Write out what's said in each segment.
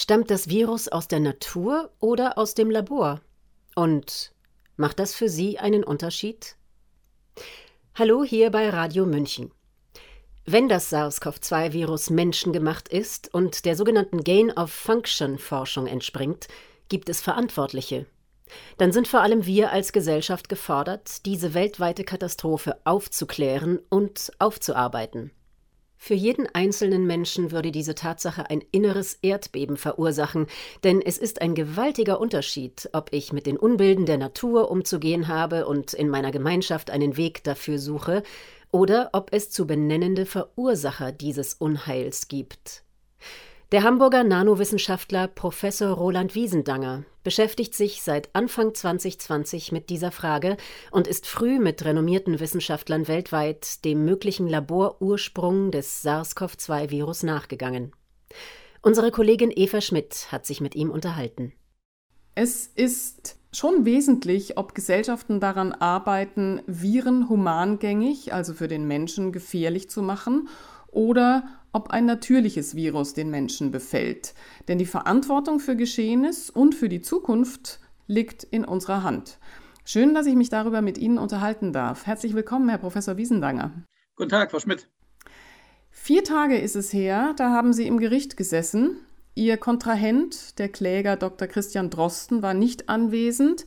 Stammt das Virus aus der Natur oder aus dem Labor? Und macht das für Sie einen Unterschied? Hallo hier bei Radio München. Wenn das SARS-CoV-2-Virus menschengemacht ist und der sogenannten Gain-of-Function-Forschung entspringt, gibt es Verantwortliche. Dann sind vor allem wir als Gesellschaft gefordert, diese weltweite Katastrophe aufzuklären und aufzuarbeiten. Für jeden einzelnen Menschen würde diese Tatsache ein inneres Erdbeben verursachen, denn es ist ein gewaltiger Unterschied, ob ich mit den Unbilden der Natur umzugehen habe und in meiner Gemeinschaft einen Weg dafür suche, oder ob es zu benennende Verursacher dieses Unheils gibt. Der Hamburger Nanowissenschaftler Professor Roland Wiesendanger beschäftigt sich seit Anfang 2020 mit dieser Frage und ist früh mit renommierten Wissenschaftlern weltweit dem möglichen Laborursprung des SARS-CoV-2-Virus nachgegangen. Unsere Kollegin Eva Schmidt hat sich mit ihm unterhalten. Es ist schon wesentlich, ob Gesellschaften daran arbeiten, Viren humangängig, also für den Menschen gefährlich zu machen, oder ob ein natürliches Virus den Menschen befällt. Denn die Verantwortung für Geschehenes und für die Zukunft liegt in unserer Hand. Schön, dass ich mich darüber mit Ihnen unterhalten darf. Herzlich willkommen, Herr Professor Wiesendanger. Guten Tag, Frau Schmidt. Vier Tage ist es her, da haben Sie im Gericht gesessen. Ihr Kontrahent, der Kläger Dr. Christian Drosten, war nicht anwesend.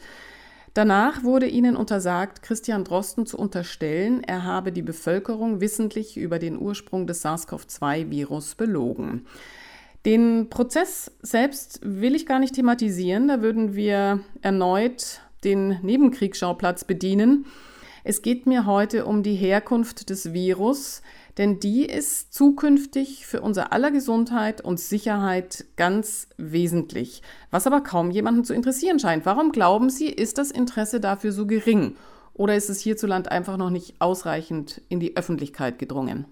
Danach wurde ihnen untersagt, Christian Drosten zu unterstellen, er habe die Bevölkerung wissentlich über den Ursprung des SARS-CoV-2-Virus belogen. Den Prozess selbst will ich gar nicht thematisieren, da würden wir erneut den Nebenkriegsschauplatz bedienen. Es geht mir heute um die Herkunft des Virus, denn die ist zukünftig für unser aller Gesundheit und Sicherheit ganz wesentlich, was aber kaum jemanden zu interessieren scheint. Warum glauben Sie, ist das Interesse dafür so gering? Oder ist es hierzulande einfach noch nicht ausreichend in die Öffentlichkeit gedrungen?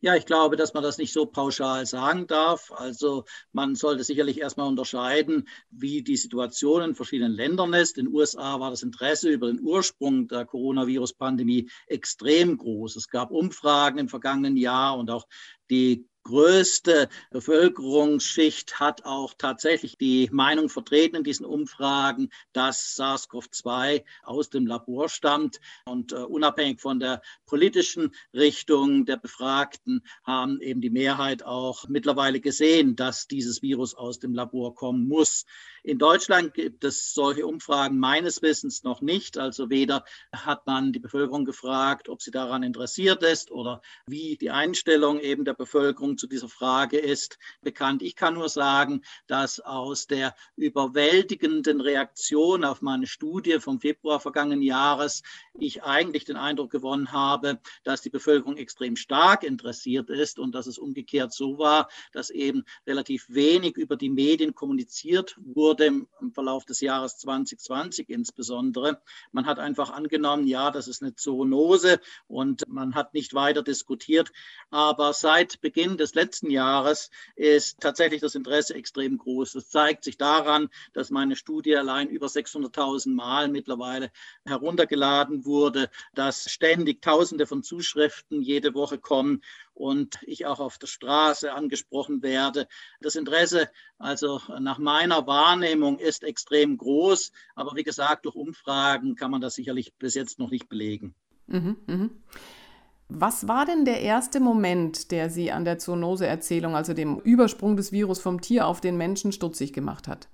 Ja, ich glaube, dass man das nicht so pauschal sagen darf. Also man sollte sicherlich erstmal unterscheiden, wie die Situation in verschiedenen Ländern ist. In den USA war das Interesse über den Ursprung der Coronavirus-Pandemie extrem groß. Es gab Umfragen im vergangenen Jahr und auch die größte Bevölkerungsschicht hat auch tatsächlich die Meinung vertreten in diesen Umfragen, dass SARS-CoV-2 aus dem Labor stammt. Und uh, unabhängig von der politischen Richtung der Befragten haben eben die Mehrheit auch mittlerweile gesehen, dass dieses Virus aus dem Labor kommen muss. In Deutschland gibt es solche Umfragen meines Wissens noch nicht. Also weder hat man die Bevölkerung gefragt, ob sie daran interessiert ist oder wie die Einstellung eben der Bevölkerung zu dieser Frage ist bekannt. Ich kann nur sagen, dass aus der überwältigenden Reaktion auf meine Studie vom Februar vergangenen Jahres ich eigentlich den Eindruck gewonnen habe, dass die Bevölkerung extrem stark interessiert ist und dass es umgekehrt so war, dass eben relativ wenig über die Medien kommuniziert wurde im, Verlauf des Jahres 2020 insbesondere. Man hat einfach angenommen, ja, das ist eine Zoonose und man hat nicht weiter diskutiert. Aber seit Beginn des letzten Jahres ist tatsächlich das Interesse extrem groß. Das zeigt sich daran, dass meine Studie allein über 600.000 Mal mittlerweile heruntergeladen wurde, dass ständig Tausende von Zuschriften jede Woche kommen und ich auch auf der Straße angesprochen werde. Das Interesse, also nach meiner Wahrnehmung, ist extrem groß. Aber wie gesagt, durch Umfragen kann man das sicherlich bis jetzt noch nicht belegen. Mhm, mh. Was war denn der erste Moment, der Sie an der Zoonose-Erzählung, also dem Übersprung des Virus vom Tier auf den Menschen, stutzig gemacht hat?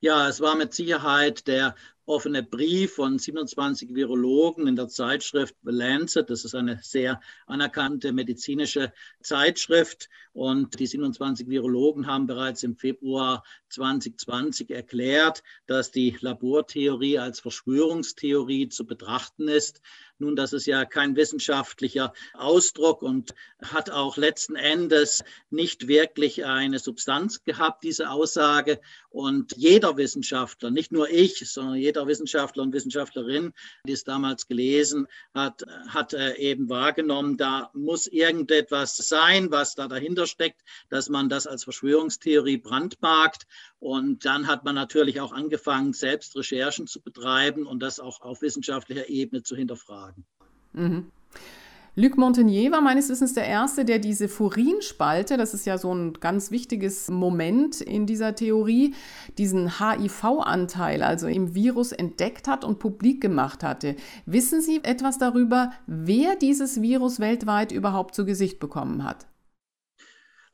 Ja, es war mit Sicherheit der offene Brief von 27 Virologen in der Zeitschrift The Lancet. Das ist eine sehr anerkannte medizinische Zeitschrift. Und die 27 Virologen haben bereits im Februar 2020 erklärt, dass die Labortheorie als Verschwörungstheorie zu betrachten ist. Nun, das ist ja kein wissenschaftlicher Ausdruck und hat auch letzten Endes nicht wirklich eine Substanz gehabt, diese Aussage. Und jeder Wissenschaftler, nicht nur ich, sondern jeder Wissenschaftler und Wissenschaftlerin, die es damals gelesen hat, hat äh, eben wahrgenommen, da muss irgendetwas sein, was da dahinter steckt, dass man das als Verschwörungstheorie brandmarkt. Und dann hat man natürlich auch angefangen, selbst Recherchen zu betreiben und das auch auf wissenschaftlicher Ebene zu hinterfragen. Mhm. Luc Montagnier war meines Wissens der Erste, der diese Furinspalte, das ist ja so ein ganz wichtiges Moment in dieser Theorie, diesen HIV-Anteil, also im Virus entdeckt hat und publik gemacht hatte. Wissen Sie etwas darüber, wer dieses Virus weltweit überhaupt zu Gesicht bekommen hat?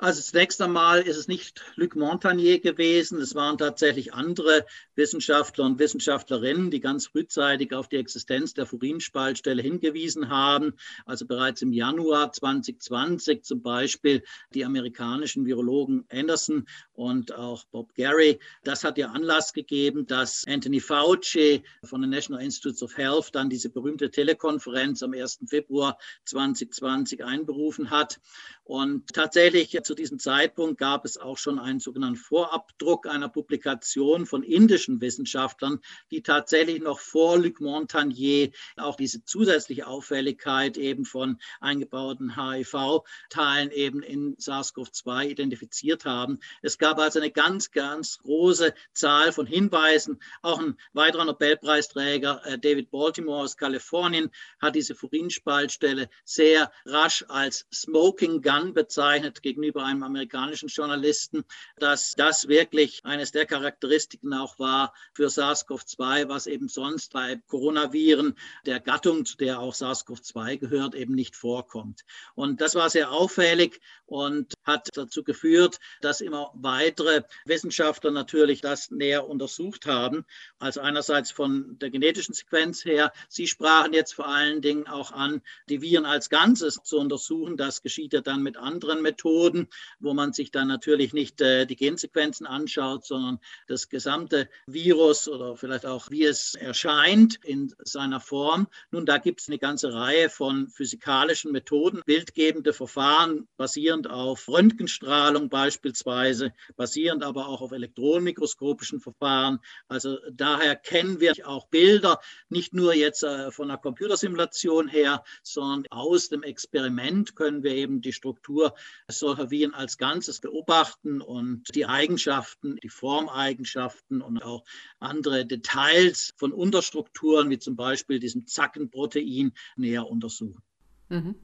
Also zunächst einmal ist es nicht Luc Montagnier gewesen, es waren tatsächlich andere Wissenschaftler und Wissenschaftlerinnen, die ganz frühzeitig auf die Existenz der Furinspaltstelle hingewiesen haben. Also bereits im Januar 2020 zum Beispiel die amerikanischen Virologen Anderson und auch Bob Gary. Das hat ja Anlass gegeben, dass Anthony Fauci von den National Institutes of Health dann diese berühmte Telekonferenz am 1. Februar 2020 einberufen hat. Und tatsächlich zu diesem Zeitpunkt gab es auch schon einen sogenannten Vorabdruck einer Publikation von indischen Wissenschaftlern, die tatsächlich noch vor Luc Montagnier auch diese zusätzliche Auffälligkeit eben von eingebauten HIV-Teilen eben in SARS-CoV-2 identifiziert haben. Es gab also eine ganz, ganz große Zahl von Hinweisen. Auch ein weiterer Nobelpreisträger, äh, David Baltimore aus Kalifornien, hat diese Furinspaltstelle sehr rasch als Smoking Gun bezeichnet gegenüber gegenüber einem amerikanischen Journalisten, dass das wirklich eines der Charakteristiken auch war für SARS-CoV-2, was eben sonst bei Coronaviren der Gattung, zu der auch SARS-CoV-2 gehört, eben nicht vorkommt. Und das war sehr auffällig und hat dazu geführt, dass immer weitere Wissenschaftler natürlich das näher untersucht haben. Also einerseits von der genetischen Sequenz her. Sie sprachen jetzt vor allen Dingen auch an, die Viren als Ganzes zu untersuchen. Das geschieht ja dann mit anderen Methoden wo man sich dann natürlich nicht äh, die Gensequenzen anschaut, sondern das gesamte Virus oder vielleicht auch, wie es erscheint in seiner Form. Nun, da gibt es eine ganze Reihe von physikalischen Methoden, bildgebende Verfahren basierend auf Röntgenstrahlung beispielsweise, basierend aber auch auf elektronenmikroskopischen Verfahren. Also daher kennen wir auch Bilder, nicht nur jetzt äh, von einer Computersimulation her, sondern aus dem Experiment können wir eben die Struktur solcher Viren als Ganzes beobachten und die Eigenschaften, die Formeigenschaften und auch andere Details von Unterstrukturen, wie zum Beispiel diesem Zackenprotein, näher untersuchen. Mhm.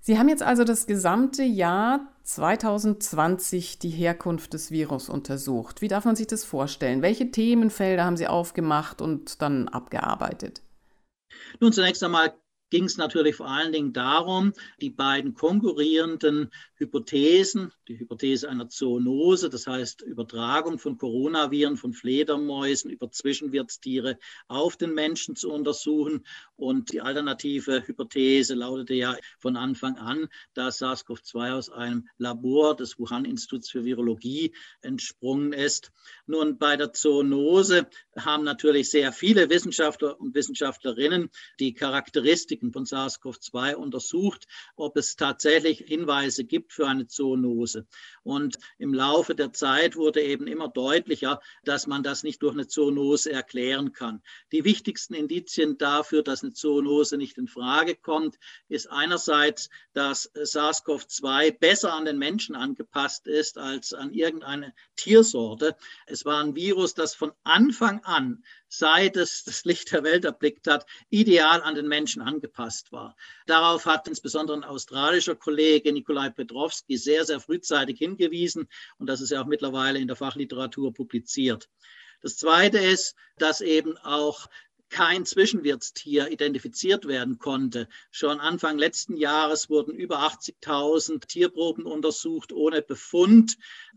Sie haben jetzt also das gesamte Jahr 2020 die Herkunft des Virus untersucht. Wie darf man sich das vorstellen? Welche Themenfelder haben Sie aufgemacht und dann abgearbeitet? Nun, zunächst einmal ging es natürlich vor allen Dingen darum, die beiden konkurrierenden Hypothesen, die Hypothese einer Zoonose, das heißt Übertragung von Coronaviren von Fledermäusen über Zwischenwirtstiere auf den Menschen zu untersuchen. Und die alternative Hypothese lautete ja von Anfang an, dass SARS-CoV-2 aus einem Labor des Wuhan-Instituts für Virologie entsprungen ist. Nun, bei der Zoonose haben natürlich sehr viele Wissenschaftler und Wissenschaftlerinnen die Charakteristiken von SARS-CoV-2 untersucht, ob es tatsächlich Hinweise gibt, gibt für eine Zoonose. Und im Laufe der Zeit wurde eben immer deutlicher, dass man das nicht durch eine Zoonose erklären kann. Die wichtigsten Indizien dafür, dass eine Zoonose nicht in Frage kommt, ist einerseits, dass SARS-CoV-2 besser an den Menschen angepasst ist als an irgendeine Tiersorte. Es war ein Virus, das von Anfang an seit es das Licht der Welt erblickt hat, ideal an den Menschen angepasst war. Darauf hat insbesondere ein australischer Kollege Nikolai Petrovski sehr, sehr frühzeitig hingewiesen und das ist ja auch mittlerweile in der Fachliteratur publiziert. Das Zweite ist, dass eben auch kein Zwischenwirtstier identifiziert werden konnte. Schon Anfang letzten Jahres wurden über 80.000 Tierproben untersucht ohne Befund.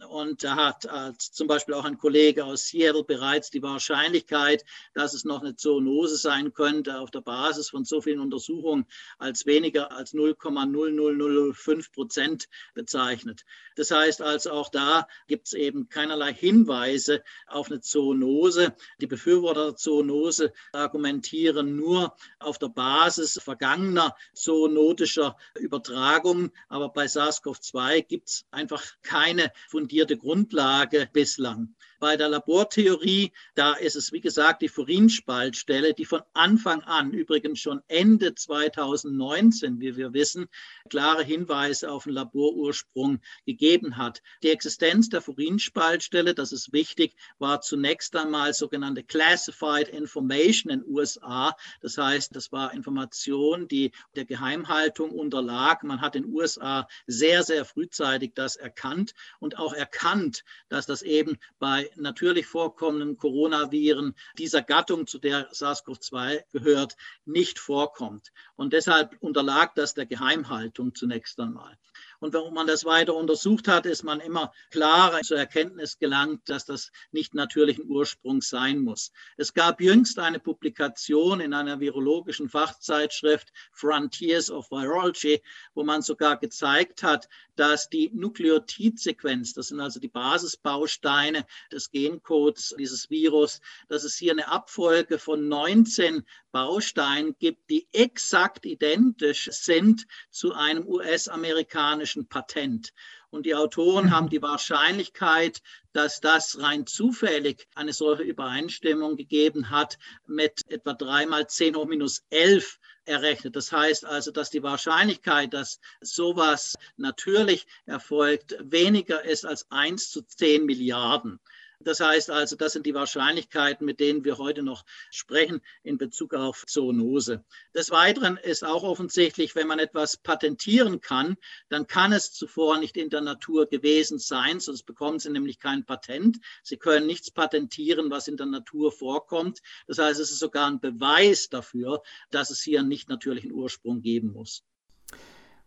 Und da hat äh, zum Beispiel auch ein Kollege aus Seattle bereits die Wahrscheinlichkeit, dass es noch eine Zoonose sein könnte, auf der Basis von so vielen Untersuchungen als weniger als 0,0005 Prozent bezeichnet. Das heißt also, auch da gibt es eben keinerlei Hinweise auf eine Zoonose. Die Befürworter der Zoonose argumentieren nur auf der Basis vergangener zoonotischer Übertragungen. Aber bei SARS-CoV-2 gibt es einfach keine fundierte Grundlage bislang. Bei der Labortheorie, da ist es, wie gesagt, die Furinspaltstelle, die von Anfang an, übrigens schon Ende 2019, wie wir wissen, klare Hinweise auf den Laborursprung gegeben hat. Die Existenz der Furinspaltstelle, das ist wichtig, war zunächst einmal sogenannte Classified Information in den USA. Das heißt, das war Information, die der Geheimhaltung unterlag. Man hat in den USA sehr, sehr frühzeitig das erkannt und auch erkannt, dass das eben bei natürlich vorkommenden Coronaviren dieser Gattung, zu der SARS-CoV-2 gehört, nicht vorkommt. Und deshalb unterlag das der Geheimhaltung zunächst einmal. Und wenn man das weiter untersucht hat, ist man immer klarer zur Erkenntnis gelangt, dass das nicht natürlichen Ursprungs sein muss. Es gab jüngst eine Publikation in einer virologischen Fachzeitschrift Frontiers of Virology, wo man sogar gezeigt hat, dass die Nukleotidsequenz, das sind also die Basisbausteine des Gencodes dieses Virus, dass es hier eine Abfolge von 19 Bausteinen gibt, die exakt identisch sind zu einem US-amerikanischen Patent. Und die Autoren haben die Wahrscheinlichkeit, dass das rein zufällig eine solche Übereinstimmung gegeben hat, mit etwa 3 mal 10 hoch minus 11 errechnet. Das heißt also, dass die Wahrscheinlichkeit, dass sowas natürlich erfolgt, weniger ist als 1 zu 10 Milliarden. Das heißt also, das sind die Wahrscheinlichkeiten, mit denen wir heute noch sprechen in Bezug auf Zoonose. Des Weiteren ist auch offensichtlich, wenn man etwas patentieren kann, dann kann es zuvor nicht in der Natur gewesen sein, sonst bekommen Sie nämlich kein Patent. Sie können nichts patentieren, was in der Natur vorkommt. Das heißt, es ist sogar ein Beweis dafür, dass es hier einen nicht natürlichen Ursprung geben muss.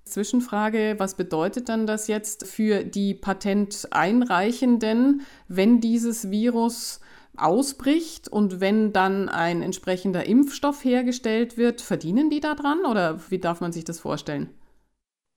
Zwischenfrage, was bedeutet dann das jetzt für die Patenteinreichenden, wenn dieses Virus ausbricht und wenn dann ein entsprechender Impfstoff hergestellt wird, verdienen die daran oder wie darf man sich das vorstellen?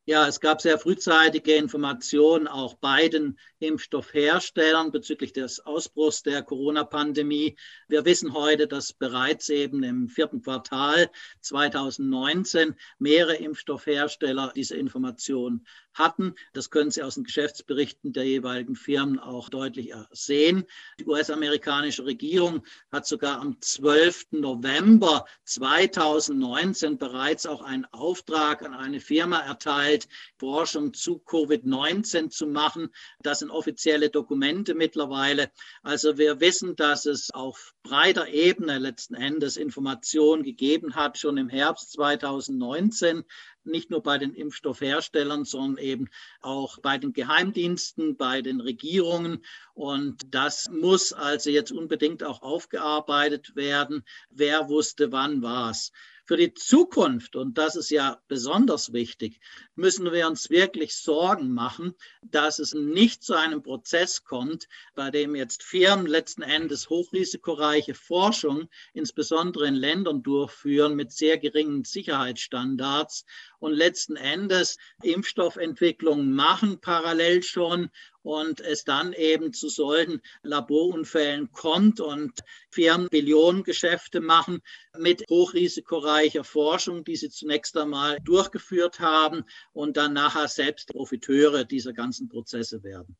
Ja, es gab sehr frühzeitige Informationen auch beiden Impfstoffherstellern bezüglich des Ausbruchs der Corona-Pandemie. Wir wissen heute, dass bereits eben im vierten Quartal 2019 mehrere Impfstoffhersteller diese Informationen hatten. Das können Sie aus den Geschäftsberichten der jeweiligen Firmen auch deutlich sehen. Die US-amerikanische Regierung hat sogar am 12. November 2019 bereits auch einen Auftrag an eine Firma erteilt, Forschung zu Covid-19 zu machen. Das sind offizielle Dokumente mittlerweile. Also wir wissen, dass es auf breiter Ebene letzten Endes Informationen gegeben hat, schon im Herbst 2019 nicht nur bei den Impfstoffherstellern, sondern eben auch bei den Geheimdiensten, bei den Regierungen. Und das muss also jetzt unbedingt auch aufgearbeitet werden. Wer wusste wann was? Für die Zukunft, und das ist ja besonders wichtig, müssen wir uns wirklich Sorgen machen, dass es nicht zu einem Prozess kommt, bei dem jetzt Firmen letzten Endes hochrisikoreiche Forschung, insbesondere in Ländern durchführen mit sehr geringen Sicherheitsstandards und letzten Endes Impfstoffentwicklungen machen parallel schon und es dann eben zu solchen Laborunfällen kommt und Firmen Billionengeschäfte machen mit hochrisikoreicher Forschung, die sie zunächst einmal durchgeführt haben und dann nachher selbst Profiteure dieser ganzen Prozesse werden.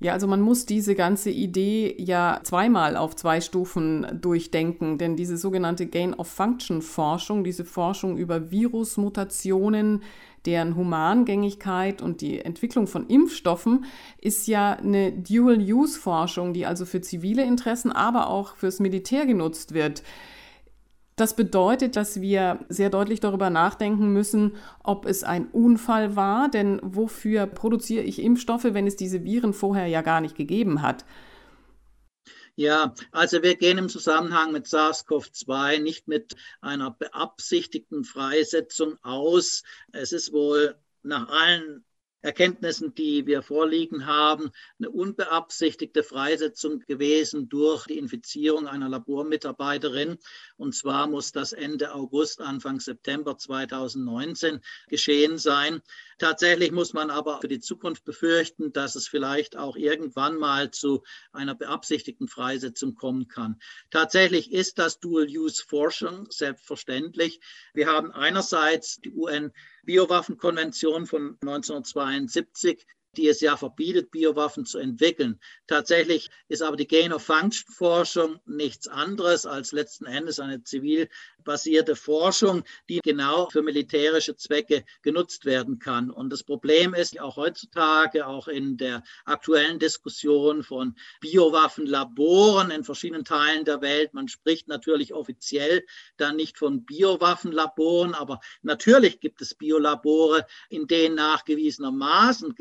Ja, also man muss diese ganze Idee ja zweimal auf zwei Stufen durchdenken, denn diese sogenannte Gain-of-Function-Forschung, diese Forschung über Virusmutationen, deren Humangängigkeit und die Entwicklung von Impfstoffen ist ja eine Dual-Use-Forschung, die also für zivile Interessen, aber auch fürs Militär genutzt wird. Das bedeutet, dass wir sehr deutlich darüber nachdenken müssen, ob es ein Unfall war, denn wofür produziere ich Impfstoffe, wenn es diese Viren vorher ja gar nicht gegeben hat? Ja, also wir gehen im Zusammenhang mit SARS-CoV-2 nicht mit einer beabsichtigten Freisetzung aus. Es ist wohl nach allen Erkenntnissen, die wir vorliegen haben, eine unbeabsichtigte Freisetzung gewesen durch die Infizierung einer Labormitarbeiterin. Und zwar muss das Ende August, Anfang September 2019 geschehen sein. Tatsächlich muss man aber für die Zukunft befürchten, dass es vielleicht auch irgendwann mal zu einer beabsichtigten Freisetzung kommen kann. Tatsächlich ist das Dual-Use-Forschung selbstverständlich. Wir haben einerseits die UN-Biowaffenkonvention von 1992 1973 die es ja verbietet, Biowaffen zu entwickeln. Tatsächlich ist aber die Gain-of-Function-Forschung nichts anderes als letzten Endes eine zivilbasierte Forschung, die genau für militärische Zwecke genutzt werden kann. Und das Problem ist auch heutzutage, auch in der aktuellen Diskussion von Biowaffenlaboren in verschiedenen Teilen der Welt, man spricht natürlich offiziell dann nicht von Biowaffenlaboren, aber natürlich gibt es Biolabore, in denen nachgewiesenermaßen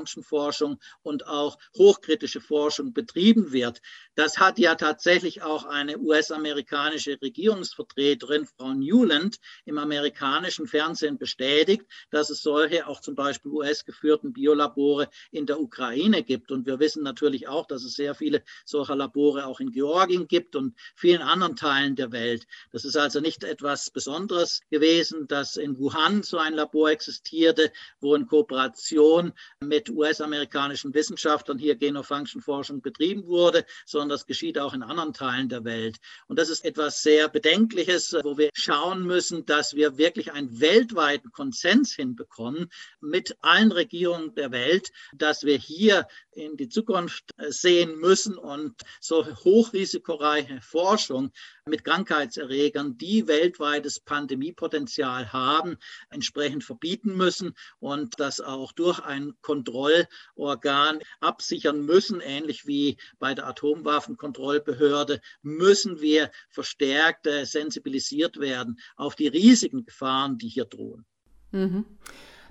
Gain-of-Function-Forschung und auch hochkritische Forschung betrieben wird. Das hat ja tatsächlich auch eine US-amerikanische Regierungsvertreterin, Frau Newland, im amerikanischen Fernsehen bestätigt, dass es solche auch zum Beispiel US-geführten Biolabore in der Ukraine gibt. Und wir wissen natürlich auch, dass es sehr viele solcher Labore auch in Georgien gibt und vielen anderen Teilen der Welt. Das ist also nicht etwas Besonderes gewesen, dass in Wuhan so ein Labor existierte, wo in Kooperation mit US-amerikanischen Wissenschaftlern hier Genofunction-Forschung betrieben wurde, sondern das geschieht auch in anderen Teilen der Welt. Und das ist etwas sehr Bedenkliches, wo wir schauen müssen, dass wir wirklich einen weltweiten Konsens hinbekommen mit allen Regierungen der Welt, dass wir hier in die Zukunft sehen müssen und so hochrisikoreiche Forschung mit Krankheitserregern, die weltweites Pandemiepotenzial haben, entsprechend verbieten müssen und das auch durch ein Kontrollorgan absichern müssen, ähnlich wie bei der Atomwaffenkontrollbehörde, müssen wir verstärkt äh, sensibilisiert werden auf die riesigen Gefahren, die hier drohen. Mhm.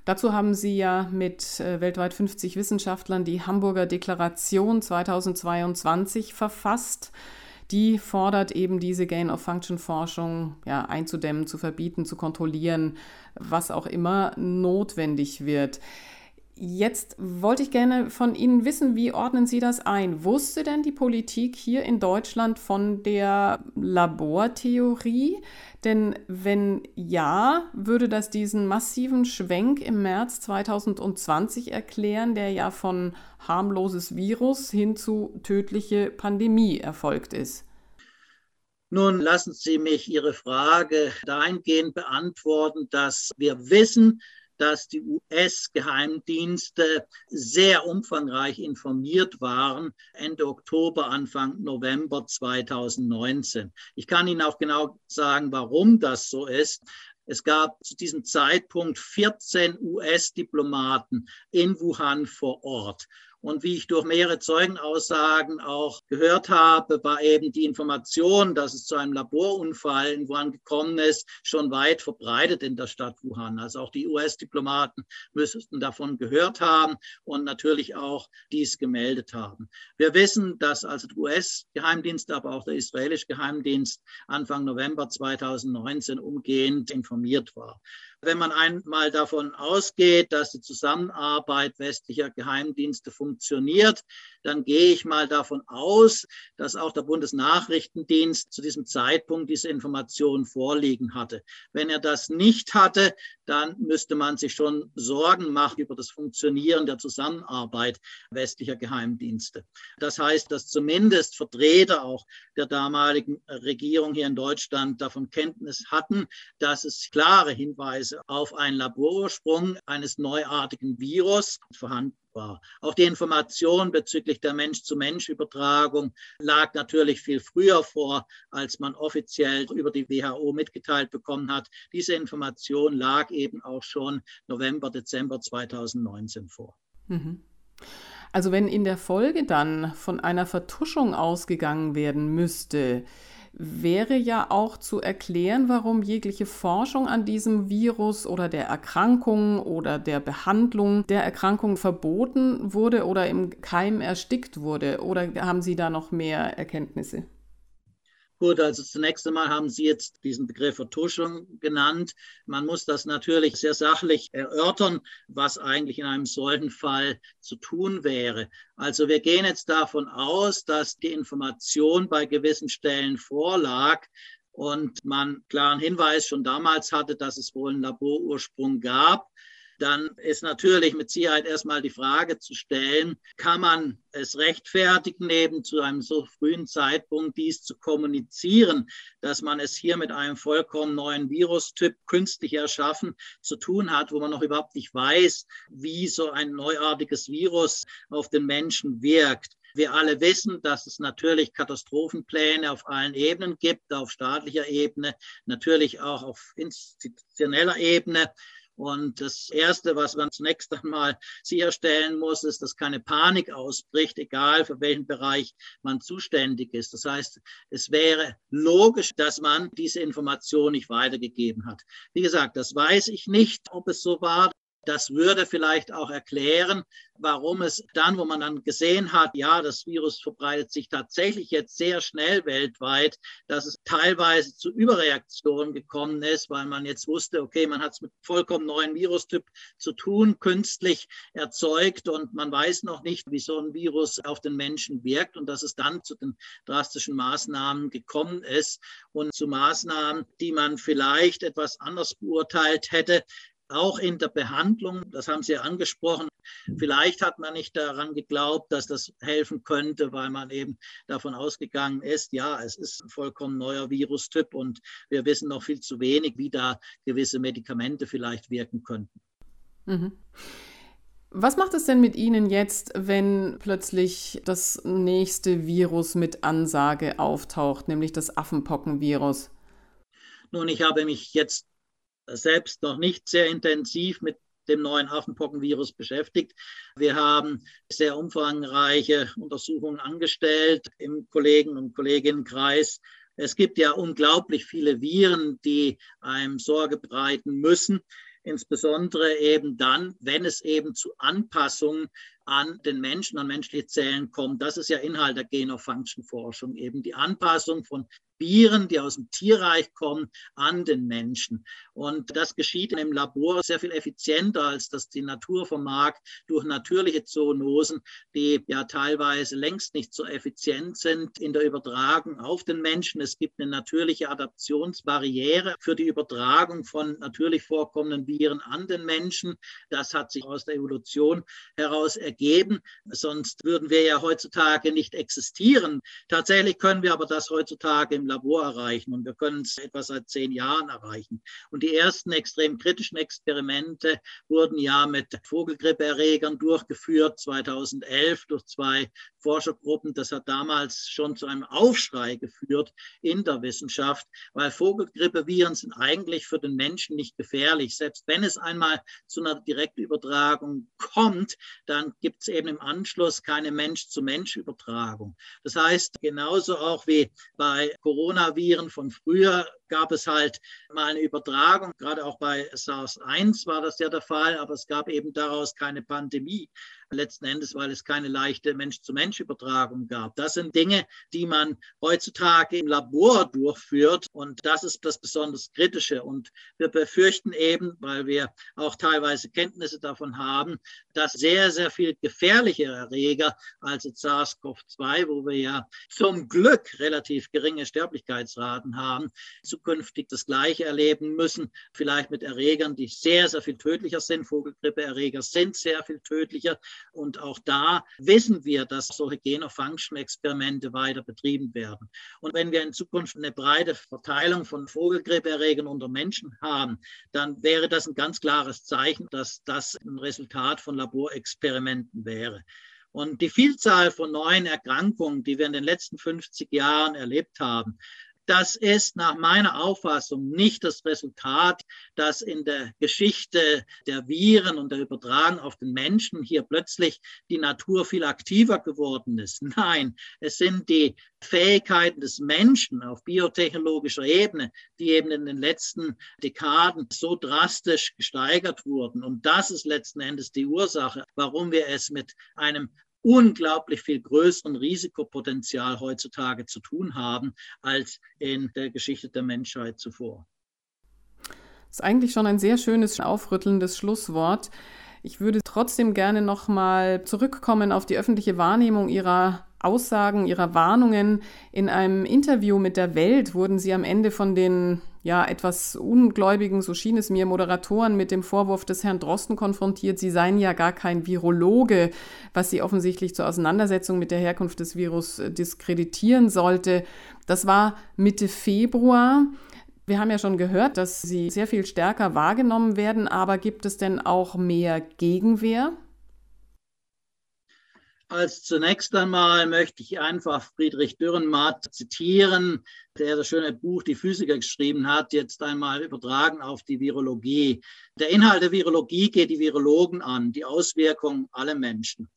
Dazu haben Sie ja mit äh, weltweit 50 Wissenschaftlern die Hamburger Deklaration 2022 verfasst. Die fordert eben diese Gain-of-Function-Forschung ja, einzudämmen, zu verbieten, zu kontrollieren, was auch immer notwendig wird. Jetzt wollte ich gerne von Ihnen wissen, wie ordnen Sie das ein? Wusste denn die Politik hier in Deutschland von der Labortheorie? Denn wenn ja, würde das diesen massiven Schwenk im März 2020 erklären, der ja von harmloses Virus hin zu tödliche Pandemie erfolgt ist. Nun lassen Sie mich Ihre Frage dahingehend beantworten, dass wir wissen, dass die US-Geheimdienste sehr umfangreich informiert waren Ende Oktober, Anfang November 2019. Ich kann Ihnen auch genau sagen, warum das so ist. Es gab zu diesem Zeitpunkt 14 US-Diplomaten in Wuhan vor Ort. Und wie ich durch mehrere Zeugenaussagen auch gehört habe, war eben die Information, dass es zu einem Laborunfall in Wuhan gekommen ist, schon weit verbreitet in der Stadt Wuhan. Also auch die US-Diplomaten müssten davon gehört haben und natürlich auch dies gemeldet haben. Wir wissen, dass also der US-Geheimdienst, aber auch der israelische Geheimdienst Anfang November 2019 umgehend informiert war. Wenn man einmal davon ausgeht, dass die Zusammenarbeit westlicher Geheimdienste funktioniert, dann gehe ich mal davon aus, dass auch der Bundesnachrichtendienst zu diesem Zeitpunkt diese Informationen vorliegen hatte. Wenn er das nicht hatte, dann müsste man sich schon Sorgen machen über das Funktionieren der Zusammenarbeit westlicher Geheimdienste. Das heißt, dass zumindest Vertreter auch der damaligen Regierung hier in Deutschland davon Kenntnis hatten, dass es klare Hinweise auf einen Laborursprung eines neuartigen Virus vorhanden war. Auch die Information bezüglich der Mensch-zu-Mensch-Übertragung lag natürlich viel früher vor, als man offiziell über die WHO mitgeteilt bekommen hat. Diese Information lag eben auch schon November, Dezember 2019 vor. Mhm. Also wenn in der Folge dann von einer Vertuschung ausgegangen werden müsste, wäre ja auch zu erklären, warum jegliche Forschung an diesem Virus oder der Erkrankung oder der Behandlung der Erkrankung verboten wurde oder im Keim erstickt wurde. Oder haben Sie da noch mehr Erkenntnisse? Gut, also zunächst einmal haben Sie jetzt diesen Begriff Vertuschung genannt. Man muss das natürlich sehr sachlich erörtern, was eigentlich in einem solchen Fall zu tun wäre. Also wir gehen jetzt davon aus, dass die Information bei gewissen Stellen vorlag und man klaren Hinweis schon damals hatte, dass es wohl einen Laborursprung gab. Dann ist natürlich mit Sicherheit erstmal die Frage zu stellen, kann man es rechtfertigen, eben zu einem so frühen Zeitpunkt dies zu kommunizieren, dass man es hier mit einem vollkommen neuen Virustyp künstlich erschaffen zu tun hat, wo man noch überhaupt nicht weiß, wie so ein neuartiges Virus auf den Menschen wirkt. Wir alle wissen, dass es natürlich Katastrophenpläne auf allen Ebenen gibt, auf staatlicher Ebene, natürlich auch auf institutioneller Ebene. Und das Erste, was man zunächst einmal sicherstellen muss, ist, dass keine Panik ausbricht, egal für welchen Bereich man zuständig ist. Das heißt, es wäre logisch, dass man diese Information nicht weitergegeben hat. Wie gesagt, das weiß ich nicht, ob es so war. Das würde vielleicht auch erklären, warum es dann, wo man dann gesehen hat, ja, das Virus verbreitet sich tatsächlich jetzt sehr schnell weltweit, dass es teilweise zu Überreaktionen gekommen ist, weil man jetzt wusste, okay, man hat es mit vollkommen neuen Virustyp zu tun, künstlich erzeugt und man weiß noch nicht, wie so ein Virus auf den Menschen wirkt und dass es dann zu den drastischen Maßnahmen gekommen ist. Und zu Maßnahmen, die man vielleicht etwas anders beurteilt hätte, auch in der Behandlung, das haben Sie ja angesprochen, vielleicht hat man nicht daran geglaubt, dass das helfen könnte, weil man eben davon ausgegangen ist, ja, es ist ein vollkommen neuer Virustyp und wir wissen noch viel zu wenig, wie da gewisse Medikamente vielleicht wirken könnten. Mhm. Was macht es denn mit Ihnen jetzt, wenn plötzlich das nächste Virus mit Ansage auftaucht, nämlich das Affenpockenvirus? Nun, ich habe mich jetzt selbst noch nicht sehr intensiv mit dem neuen Affenpockenvirus beschäftigt. Wir haben sehr umfangreiche Untersuchungen angestellt im Kollegen- und Kolleginnenkreis. Es gibt ja unglaublich viele Viren, die einem Sorge bereiten müssen insbesondere eben dann, wenn es eben zu Anpassungen an den Menschen, an menschliche Zellen kommt. Das ist ja Inhalt der Genofunction-Forschung, eben die Anpassung von Viren, die aus dem Tierreich kommen, an den Menschen. Und das geschieht im Labor sehr viel effizienter, als das die Natur vermag, durch natürliche Zoonosen, die ja teilweise längst nicht so effizient sind in der Übertragung auf den Menschen. Es gibt eine natürliche Adaptionsbarriere für die Übertragung von natürlich vorkommenden Viren an den Menschen. Das hat sich aus der Evolution heraus ergeben. Sonst würden wir ja heutzutage nicht existieren. Tatsächlich können wir aber das heutzutage im Labor erreichen und wir können es etwa seit zehn Jahren erreichen. Und die ersten extrem kritischen Experimente wurden ja mit Vogelgrippeerregern durchgeführt, 2011 durch zwei Forschergruppen. Das hat damals schon zu einem Aufschrei geführt in der Wissenschaft, weil Vogelgrippeviren sind eigentlich für den Menschen nicht gefährlich. Selbst wenn es einmal zu einer Direktübertragung kommt, dann gibt es eben im Anschluss keine Mensch-zu-Mensch-Übertragung. Das heißt, genauso auch wie bei Corona Coronaviren von früher gab es halt mal eine Übertragung. Gerade auch bei SARS-1 war das ja der Fall, aber es gab eben daraus keine Pandemie letzten Endes, weil es keine leichte Mensch-zu-Mensch-Übertragung gab. Das sind Dinge, die man heutzutage im Labor durchführt und das ist das besonders Kritische. Und wir befürchten eben, weil wir auch teilweise Kenntnisse davon haben, dass sehr, sehr viel gefährlichere Erreger als SARS-CoV-2, wo wir ja zum Glück relativ geringe Sterblichkeitsraten haben, zukünftig das Gleiche erleben müssen, vielleicht mit Erregern, die sehr, sehr viel tödlicher sind. Vogelgrippeerreger sind sehr viel tödlicher. Und auch da wissen wir, dass solche Genofunction-Experimente weiter betrieben werden. Und wenn wir in Zukunft eine breite Verteilung von Vogelgrippeerregern unter Menschen haben, dann wäre das ein ganz klares Zeichen, dass das ein Resultat von Laborexperimenten wäre. Und die Vielzahl von neuen Erkrankungen, die wir in den letzten 50 Jahren erlebt haben, das ist nach meiner Auffassung nicht das Resultat, dass in der Geschichte der Viren und der Übertragung auf den Menschen hier plötzlich die Natur viel aktiver geworden ist. Nein, es sind die Fähigkeiten des Menschen auf biotechnologischer Ebene, die eben in den letzten Dekaden so drastisch gesteigert wurden. Und das ist letzten Endes die Ursache, warum wir es mit einem unglaublich viel größeren Risikopotenzial heutzutage zu tun haben als in der Geschichte der Menschheit zuvor. Das ist eigentlich schon ein sehr schönes, aufrüttelndes Schlusswort. Ich würde trotzdem gerne nochmal zurückkommen auf die öffentliche Wahrnehmung Ihrer Aussagen, Ihrer Warnungen. In einem Interview mit der Welt wurden Sie am Ende von den ja, etwas ungläubigen, so schien es mir, Moderatoren mit dem Vorwurf des Herrn Drosten konfrontiert, sie seien ja gar kein Virologe, was sie offensichtlich zur Auseinandersetzung mit der Herkunft des Virus äh, diskreditieren sollte. Das war Mitte Februar. Wir haben ja schon gehört, dass sie sehr viel stärker wahrgenommen werden, aber gibt es denn auch mehr Gegenwehr? Als zunächst einmal möchte ich einfach Friedrich Dürrenmatt zitieren, der das schöne Buch Die Physiker geschrieben hat, jetzt einmal übertragen auf die Virologie. Der Inhalt der Virologie geht die Virologen an, die Auswirkungen aller Menschen.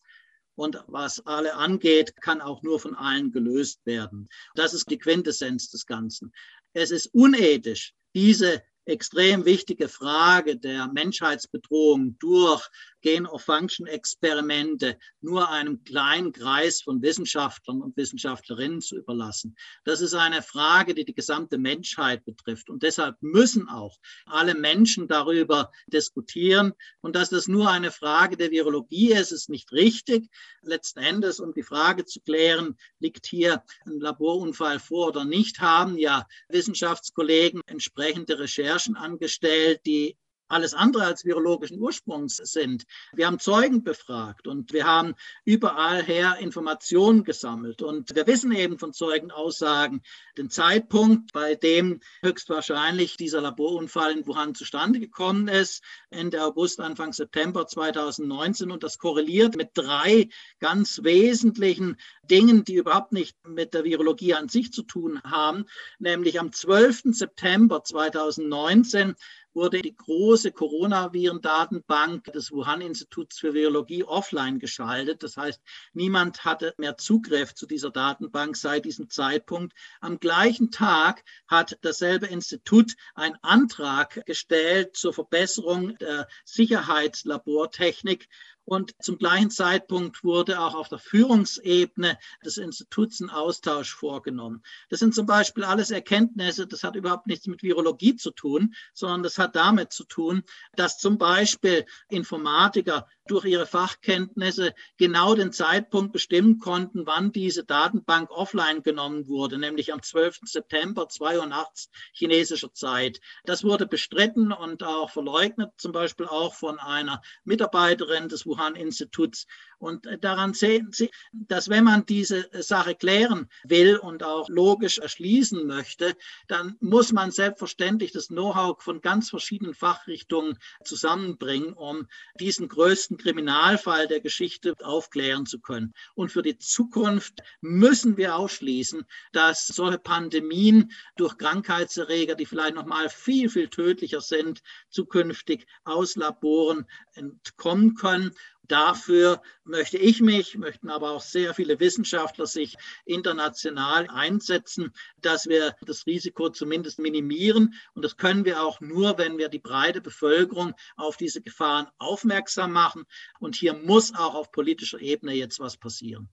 Und was alle angeht, kann auch nur von allen gelöst werden. Das ist die Quintessenz des Ganzen. Es ist unethisch, diese extrem wichtige Frage der Menschheitsbedrohung durch Gain-of-Function-Experimente nur einem kleinen Kreis von Wissenschaftlern und Wissenschaftlerinnen zu überlassen. Das ist eine Frage, die die gesamte Menschheit betrifft. Und deshalb müssen auch alle Menschen darüber diskutieren. Und dass das nur eine Frage der Virologie ist, ist nicht richtig. Letzten Endes, um die Frage zu klären, liegt hier ein Laborunfall vor oder nicht, haben ja Wissenschaftskollegen entsprechende Recherchen angestellt, die alles andere als virologischen Ursprungs sind. Wir haben Zeugen befragt und wir haben überall her Informationen gesammelt. Und wir wissen eben von Zeugenaussagen den Zeitpunkt, bei dem höchstwahrscheinlich dieser Laborunfall in Wuhan zustande gekommen ist, Ende August, Anfang September 2019. Und das korreliert mit drei ganz wesentlichen Dingen, die überhaupt nicht mit der Virologie an sich zu tun haben, nämlich am 12. September 2019 wurde die große Coronaviren-Datenbank des Wuhan-Instituts für Virologie offline geschaltet. Das heißt, niemand hatte mehr Zugriff zu dieser Datenbank seit diesem Zeitpunkt. Am gleichen Tag hat dasselbe Institut einen Antrag gestellt zur Verbesserung der Sicherheitslabortechnik und zum gleichen Zeitpunkt wurde auch auf der Führungsebene des Instituts ein Austausch vorgenommen. Das sind zum Beispiel alles Erkenntnisse, das hat überhaupt nichts mit Virologie zu tun, sondern das hat damit zu tun, dass zum Beispiel Informatiker durch ihre Fachkenntnisse genau den Zeitpunkt bestimmen konnten, wann diese Datenbank offline genommen wurde, nämlich am 12. September, 2 Uhr nachts chinesischer Zeit. Das wurde bestritten und auch verleugnet, zum Beispiel auch von einer Mitarbeiterin des Wuhan-Instituts. Und daran sehen Sie, dass wenn man diese Sache klären will und auch logisch erschließen möchte, dann muss man selbstverständlich das Know-how von ganz verschiedenen Fachrichtungen zusammenbringen, um diesen größten Kriminalfall der Geschichte aufklären zu können. Und für die Zukunft müssen wir ausschließen, dass solche Pandemien durch Krankheitserreger, die vielleicht noch mal viel viel tödlicher sind, zukünftig aus Laboren entkommen können Dafür möchte ich mich, möchten aber auch sehr viele Wissenschaftler sich international einsetzen, dass wir das Risiko zumindest minimieren. Und das können wir auch nur, wenn wir die breite Bevölkerung auf diese Gefahren aufmerksam machen. Und hier muss auch auf politischer Ebene jetzt was passieren.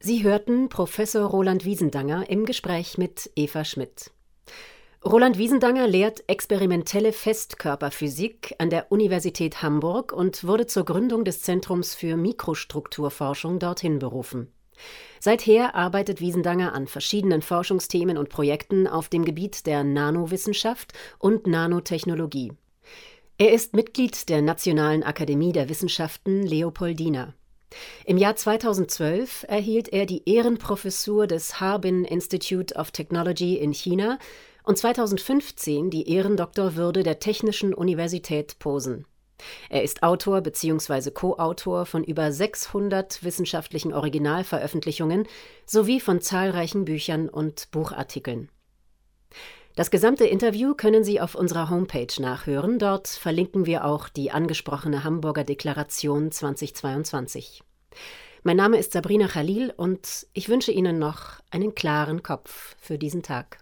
Sie hörten Professor Roland Wiesendanger im Gespräch mit Eva Schmidt. Roland Wiesendanger lehrt experimentelle Festkörperphysik an der Universität Hamburg und wurde zur Gründung des Zentrums für Mikrostrukturforschung dorthin berufen. Seither arbeitet Wiesendanger an verschiedenen Forschungsthemen und Projekten auf dem Gebiet der Nanowissenschaft und Nanotechnologie. Er ist Mitglied der Nationalen Akademie der Wissenschaften Leopoldina. Im Jahr 2012 erhielt er die Ehrenprofessur des Harbin Institute of Technology in China und 2015 die Ehrendoktorwürde der Technischen Universität Posen. Er ist Autor bzw. Co-Autor von über 600 wissenschaftlichen Originalveröffentlichungen sowie von zahlreichen Büchern und Buchartikeln. Das gesamte Interview können Sie auf unserer Homepage nachhören. Dort verlinken wir auch die angesprochene Hamburger Deklaration 2022. Mein Name ist Sabrina Khalil und ich wünsche Ihnen noch einen klaren Kopf für diesen Tag.